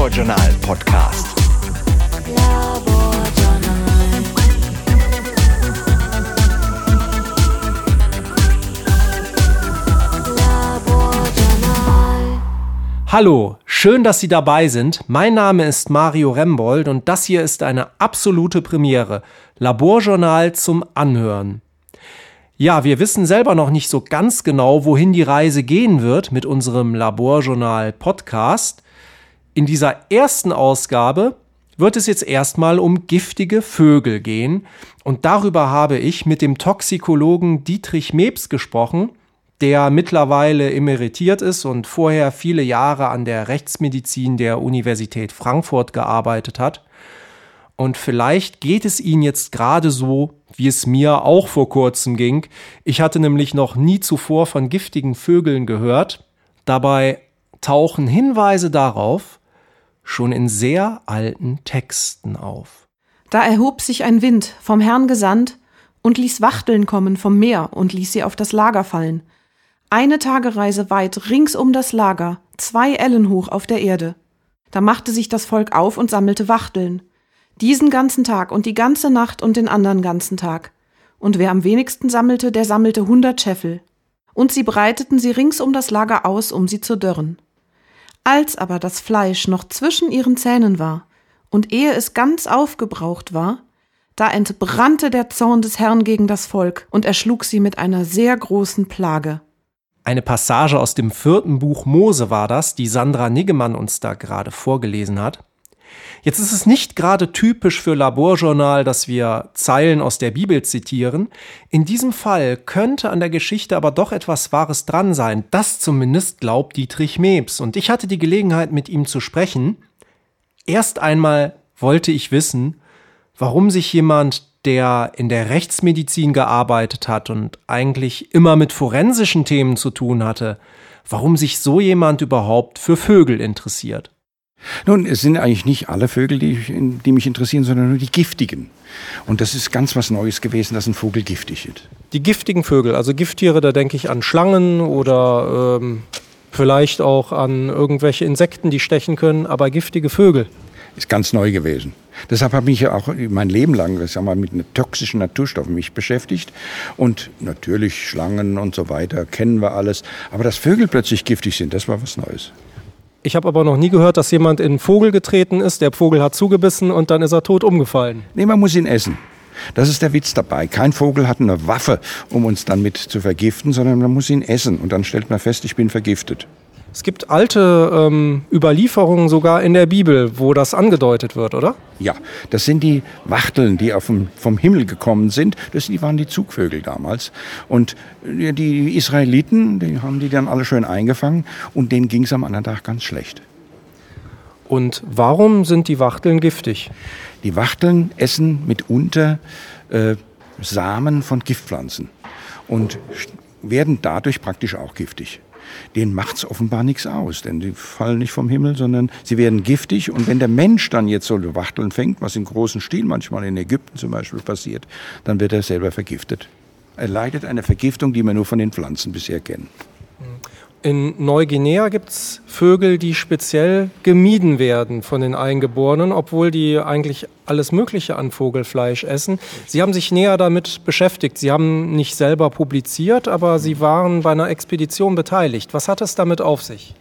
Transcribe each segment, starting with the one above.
Laborjournal Podcast. Hallo, schön, dass Sie dabei sind. Mein Name ist Mario Rembold und das hier ist eine absolute Premiere. Laborjournal zum Anhören. Ja, wir wissen selber noch nicht so ganz genau, wohin die Reise gehen wird mit unserem Laborjournal Podcast. In dieser ersten Ausgabe wird es jetzt erstmal um giftige Vögel gehen und darüber habe ich mit dem Toxikologen Dietrich Mebs gesprochen der mittlerweile emeritiert ist und vorher viele Jahre an der Rechtsmedizin der Universität Frankfurt gearbeitet hat. Und vielleicht geht es Ihnen jetzt gerade so, wie es mir auch vor kurzem ging. Ich hatte nämlich noch nie zuvor von giftigen Vögeln gehört. Dabei tauchen Hinweise darauf schon in sehr alten Texten auf. Da erhob sich ein Wind, vom Herrn gesandt, und ließ Wachteln kommen vom Meer und ließ sie auf das Lager fallen eine Tagereise weit rings um das Lager, zwei Ellen hoch auf der Erde. Da machte sich das Volk auf und sammelte Wachteln. Diesen ganzen Tag und die ganze Nacht und den anderen ganzen Tag. Und wer am wenigsten sammelte, der sammelte hundert Scheffel. Und sie breiteten sie rings um das Lager aus, um sie zu dörren. Als aber das Fleisch noch zwischen ihren Zähnen war, und ehe es ganz aufgebraucht war, da entbrannte der Zorn des Herrn gegen das Volk und erschlug sie mit einer sehr großen Plage. Eine Passage aus dem vierten Buch Mose war das, die Sandra Niggemann uns da gerade vorgelesen hat. Jetzt ist es nicht gerade typisch für Laborjournal, dass wir Zeilen aus der Bibel zitieren. In diesem Fall könnte an der Geschichte aber doch etwas Wahres dran sein. Das zumindest glaubt Dietrich Mebs. Und ich hatte die Gelegenheit, mit ihm zu sprechen. Erst einmal wollte ich wissen, warum sich jemand, der in der Rechtsmedizin gearbeitet hat und eigentlich immer mit forensischen Themen zu tun hatte, warum sich so jemand überhaupt für Vögel interessiert. Nun, es sind eigentlich nicht alle Vögel, die, die, mich interessieren, sondern nur die giftigen. Und das ist ganz was Neues gewesen, dass ein Vogel giftig ist. Die giftigen Vögel, also Gifttiere, da denke ich an Schlangen oder ähm, vielleicht auch an irgendwelche Insekten, die stechen können, aber giftige Vögel ist ganz neu gewesen. Deshalb habe ich ja auch mein Leben lang sag mal, mit toxischen Naturstoffen mich beschäftigt. Und natürlich Schlangen und so weiter kennen wir alles. Aber dass Vögel plötzlich giftig sind, das war was Neues. Ich habe aber noch nie gehört, dass jemand in einen Vogel getreten ist, der Vogel hat zugebissen und dann ist er tot umgefallen. Nee, man muss ihn essen. Das ist der Witz dabei. Kein Vogel hat eine Waffe, um uns dann mit zu vergiften, sondern man muss ihn essen und dann stellt man fest, ich bin vergiftet. Es gibt alte ähm, Überlieferungen sogar in der Bibel, wo das angedeutet wird, oder? Ja, das sind die Wachteln, die auf dem, vom Himmel gekommen sind. Das die waren die Zugvögel damals. Und die Israeliten, die haben die dann alle schön eingefangen und denen ging es am anderen Tag ganz schlecht. Und warum sind die Wachteln giftig? Die Wachteln essen mitunter äh, Samen von Giftpflanzen und werden dadurch praktisch auch giftig denen macht's offenbar nichts aus, denn die fallen nicht vom Himmel, sondern sie werden giftig. Und wenn der Mensch dann jetzt so Wachteln fängt, was im großen Stil manchmal in Ägypten zum Beispiel passiert, dann wird er selber vergiftet. Er leidet eine Vergiftung, die wir nur von den Pflanzen bisher kennen. In Neuguinea gibt es Vögel, die speziell gemieden werden von den Eingeborenen, obwohl die eigentlich alles Mögliche an Vogelfleisch essen. Sie haben sich näher damit beschäftigt. Sie haben nicht selber publiziert, aber Sie waren bei einer Expedition beteiligt. Was hat es damit auf sich?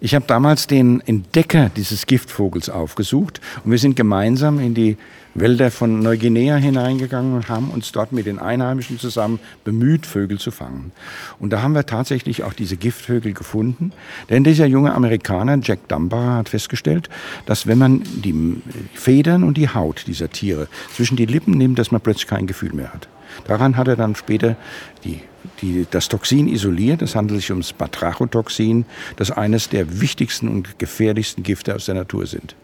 Ich habe damals den Entdecker dieses Giftvogels aufgesucht und wir sind gemeinsam in die Wälder von Neuguinea hineingegangen und haben uns dort mit den Einheimischen zusammen bemüht, Vögel zu fangen. Und da haben wir tatsächlich auch diese Giftvögel gefunden. Denn dieser junge Amerikaner, Jack Dunbar, hat festgestellt, dass wenn man die Federn und die Haut dieser Tiere zwischen die Lippen nimmt, dass man plötzlich kein Gefühl mehr hat. Daran hat er dann später die, die, das Toxin isoliert. Es handelt sich ums Batrachotoxin, das eines der wichtigsten und gefährlichsten Gifte aus der Natur sind.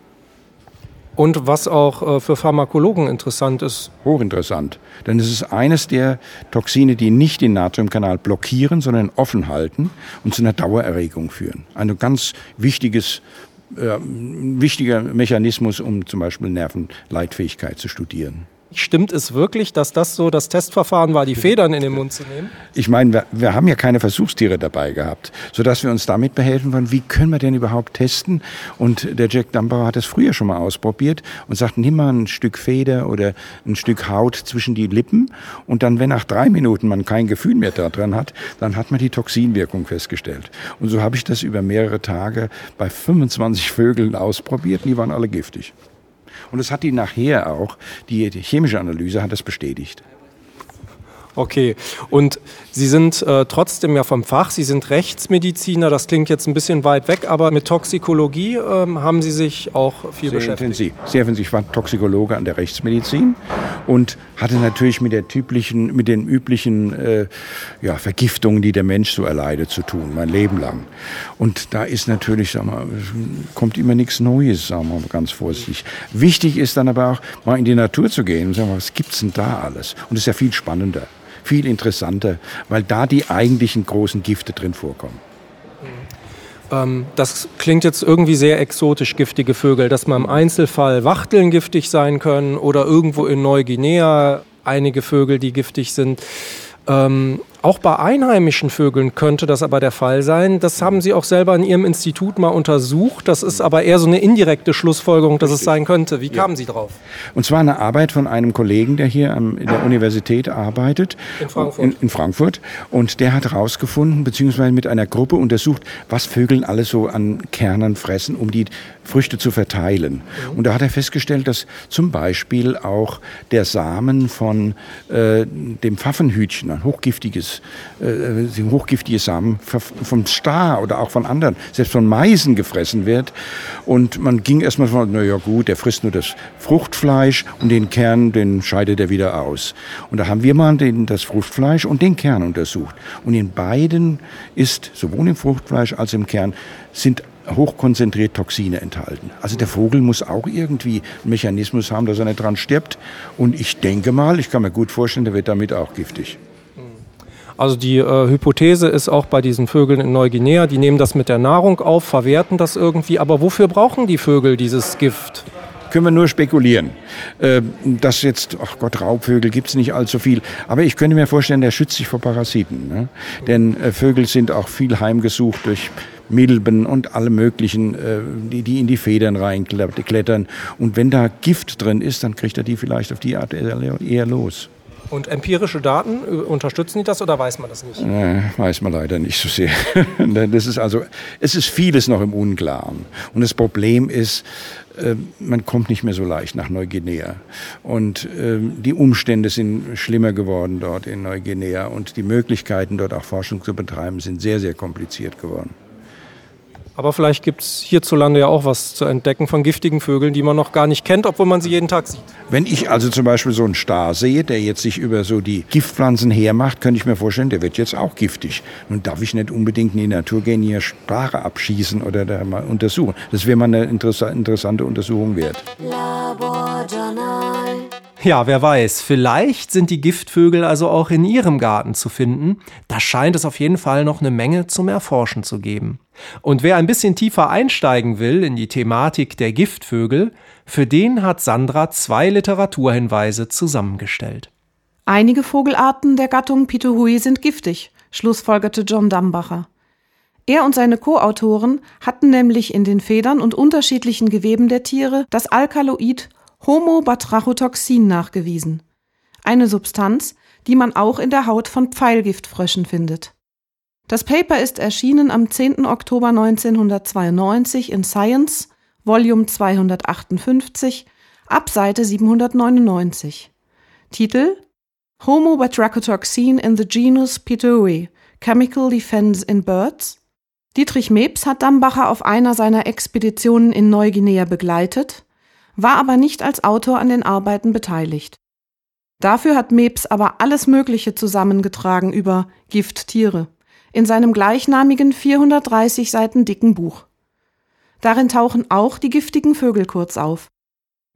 Und was auch äh, für Pharmakologen interessant ist. Hochinteressant. Denn es ist eines der Toxine, die nicht den Natriumkanal blockieren, sondern offen halten und zu einer Dauererregung führen. Ein ganz wichtiges äh, wichtiger Mechanismus, um zum Beispiel Nervenleitfähigkeit zu studieren. Stimmt es wirklich, dass das so das Testverfahren war, die Federn in den Mund zu nehmen? Ich meine, wir, wir haben ja keine Versuchstiere dabei gehabt, sodass wir uns damit behelfen wollen, wie können wir denn überhaupt testen? Und der Jack Dumbauer hat das früher schon mal ausprobiert und sagt, nimm mal ein Stück Feder oder ein Stück Haut zwischen die Lippen und dann, wenn nach drei Minuten man kein Gefühl mehr daran hat, dann hat man die Toxinwirkung festgestellt. Und so habe ich das über mehrere Tage bei 25 Vögeln ausprobiert und die waren alle giftig. Und das hat die nachher auch, die chemische Analyse hat das bestätigt. Okay, und Sie sind äh, trotzdem ja vom Fach, Sie sind Rechtsmediziner, das klingt jetzt ein bisschen weit weg, aber mit Toxikologie ähm, haben Sie sich auch viel sehr beschäftigt. Intensiv, sehr intensiv. Ich war Toxikologe an der Rechtsmedizin und hatte natürlich mit der typischen, mit den üblichen äh, ja, Vergiftungen, die der Mensch so erleidet, zu tun, mein Leben lang. Und da ist natürlich, sag mal, kommt immer nichts Neues, sagen wir mal ganz vorsichtig. Wichtig ist dann aber auch, mal in die Natur zu gehen und sagen, was gibt's denn da alles? Und das ist ja viel spannender viel interessanter, weil da die eigentlichen großen Gifte drin vorkommen. Ähm, das klingt jetzt irgendwie sehr exotisch, giftige Vögel, dass man im Einzelfall Wachteln giftig sein können oder irgendwo in Neuguinea einige Vögel, die giftig sind. Ähm, auch bei einheimischen Vögeln könnte das aber der Fall sein. Das haben Sie auch selber in Ihrem Institut mal untersucht. Das ist aber eher so eine indirekte Schlussfolgerung, dass Richtig. es sein könnte. Wie ja. kamen Sie drauf? Und zwar eine Arbeit von einem Kollegen, der hier in der Universität arbeitet. In Frankfurt. In, in Frankfurt. Und der hat herausgefunden, beziehungsweise mit einer Gruppe untersucht, was Vögeln alles so an Kernen fressen, um die Früchte zu verteilen. Mhm. Und da hat er festgestellt, dass zum Beispiel auch der Samen von äh, dem Pfaffenhütchen, ein hochgiftiges, äh, hochgiftige Samen vom Star oder auch von anderen, selbst von Meisen gefressen wird. Und man ging erstmal von, na ja gut, der frisst nur das Fruchtfleisch und den Kern, den scheidet er wieder aus. Und da haben wir mal den, das Fruchtfleisch und den Kern untersucht. Und in beiden ist, sowohl im Fruchtfleisch als im Kern, sind hochkonzentriert Toxine enthalten. Also der Vogel muss auch irgendwie einen Mechanismus haben, dass er nicht dran stirbt. Und ich denke mal, ich kann mir gut vorstellen, der wird damit auch giftig. Also die äh, Hypothese ist auch bei diesen Vögeln in Neuguinea, die nehmen das mit der Nahrung auf, verwerten das irgendwie. Aber wofür brauchen die Vögel dieses Gift? können wir nur spekulieren. Äh, dass jetzt, ach Gott, Raubvögel gibt es nicht allzu viel. Aber ich könnte mir vorstellen, der schützt sich vor Parasiten. Ne? Denn äh, Vögel sind auch viel heimgesucht durch Milben und alle möglichen, äh, die, die in die Federn reinklettern. Und wenn da Gift drin ist, dann kriegt er die vielleicht auf die Art eher los. Und empirische Daten, äh, unterstützen die das oder weiß man das nicht? Äh, weiß man leider nicht so sehr. das ist also, es ist vieles noch im Unklaren. Und das Problem ist, äh, man kommt nicht mehr so leicht nach Neuguinea. Und äh, die Umstände sind schlimmer geworden dort in Neuguinea. Und die Möglichkeiten, dort auch Forschung zu betreiben, sind sehr, sehr kompliziert geworden. Aber vielleicht gibt es hierzulande ja auch was zu entdecken von giftigen Vögeln, die man noch gar nicht kennt, obwohl man sie jeden Tag sieht. Wenn ich also zum Beispiel so einen Star sehe, der jetzt sich über so die Giftpflanzen hermacht, könnte ich mir vorstellen, der wird jetzt auch giftig. Nun darf ich nicht unbedingt in die Natur gehen, hier Stare abschießen oder da mal untersuchen. Das wäre mal eine interessante Untersuchung wert. Laborjournal. Ja, wer weiß, vielleicht sind die Giftvögel also auch in Ihrem Garten zu finden. Da scheint es auf jeden Fall noch eine Menge zum Erforschen zu geben. Und wer ein bisschen tiefer einsteigen will in die Thematik der Giftvögel, für den hat Sandra zwei Literaturhinweise zusammengestellt. Einige Vogelarten der Gattung Pituhui sind giftig, schlussfolgerte John Dambacher. Er und seine Co-Autoren hatten nämlich in den Federn und unterschiedlichen Geweben der Tiere das Alkaloid Homobatrachotoxin nachgewiesen, eine Substanz, die man auch in der Haut von Pfeilgiftfröschen findet. Das Paper ist erschienen am 10. Oktober 1992 in Science, Volume 258, ab Seite 799. Titel Homobatrachotoxin in the genus Pitui, Chemical Defense in Birds. Dietrich Mebs hat Dambacher auf einer seiner Expeditionen in Neuguinea begleitet war aber nicht als Autor an den Arbeiten beteiligt. Dafür hat Mebs aber alles Mögliche zusammengetragen über Gifttiere in seinem gleichnamigen 430 Seiten dicken Buch. Darin tauchen auch die giftigen Vögel kurz auf.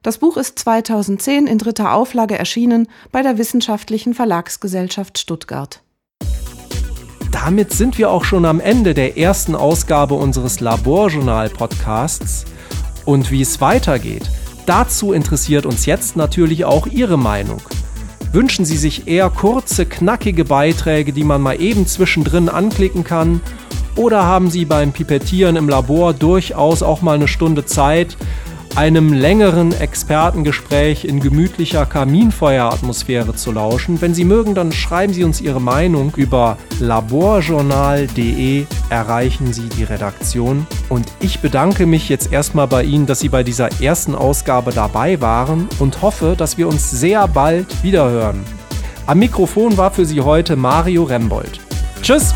Das Buch ist 2010 in dritter Auflage erschienen bei der Wissenschaftlichen Verlagsgesellschaft Stuttgart. Damit sind wir auch schon am Ende der ersten Ausgabe unseres Laborjournal-Podcasts. Und wie es weitergeht, Dazu interessiert uns jetzt natürlich auch Ihre Meinung. Wünschen Sie sich eher kurze, knackige Beiträge, die man mal eben zwischendrin anklicken kann? Oder haben Sie beim Pipettieren im Labor durchaus auch mal eine Stunde Zeit, einem längeren Expertengespräch in gemütlicher Kaminfeueratmosphäre zu lauschen. Wenn Sie mögen, dann schreiben Sie uns Ihre Meinung über laborjournal.de erreichen Sie die Redaktion. Und ich bedanke mich jetzt erstmal bei Ihnen, dass Sie bei dieser ersten Ausgabe dabei waren und hoffe, dass wir uns sehr bald wiederhören. Am Mikrofon war für Sie heute Mario Rembold. Tschüss!